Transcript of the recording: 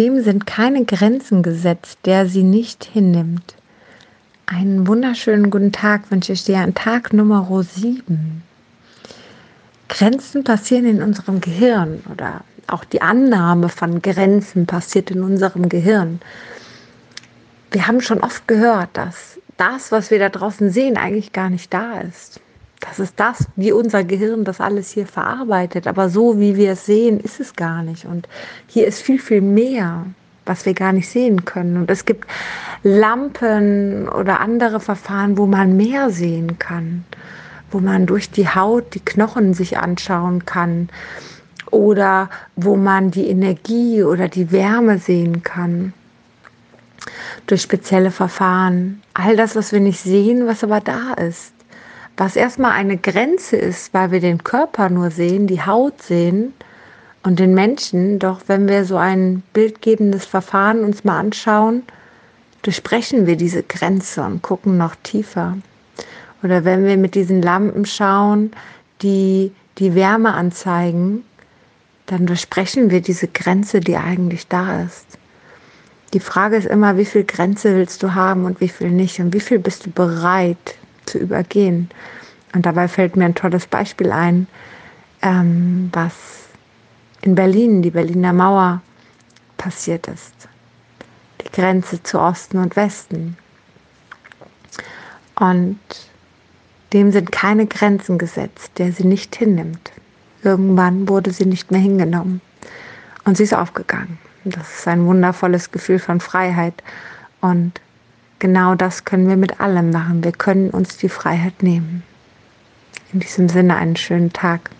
Dem sind keine Grenzen gesetzt, der sie nicht hinnimmt. Einen wunderschönen guten Tag wünsche ich dir an Tag Nummer 7. Grenzen passieren in unserem Gehirn oder auch die Annahme von Grenzen passiert in unserem Gehirn. Wir haben schon oft gehört, dass das, was wir da draußen sehen, eigentlich gar nicht da ist. Das ist das, wie unser Gehirn das alles hier verarbeitet. Aber so wie wir es sehen, ist es gar nicht. Und hier ist viel, viel mehr, was wir gar nicht sehen können. Und es gibt Lampen oder andere Verfahren, wo man mehr sehen kann, wo man durch die Haut die Knochen sich anschauen kann oder wo man die Energie oder die Wärme sehen kann durch spezielle Verfahren. All das, was wir nicht sehen, was aber da ist. Was erstmal eine Grenze ist, weil wir den Körper nur sehen, die Haut sehen und den Menschen. Doch wenn wir so ein bildgebendes Verfahren uns mal anschauen, durchbrechen wir diese Grenze und gucken noch tiefer. Oder wenn wir mit diesen Lampen schauen, die die Wärme anzeigen, dann durchbrechen wir diese Grenze, die eigentlich da ist. Die Frage ist immer, wie viel Grenze willst du haben und wie viel nicht und wie viel bist du bereit zu übergehen. Und dabei fällt mir ein tolles Beispiel ein, ähm, was in Berlin, die Berliner Mauer, passiert ist. Die Grenze zu Osten und Westen. Und dem sind keine Grenzen gesetzt, der sie nicht hinnimmt. Irgendwann wurde sie nicht mehr hingenommen. Und sie ist aufgegangen. Das ist ein wundervolles Gefühl von Freiheit. Und genau das können wir mit allem machen. Wir können uns die Freiheit nehmen. In diesem Sinne einen schönen Tag.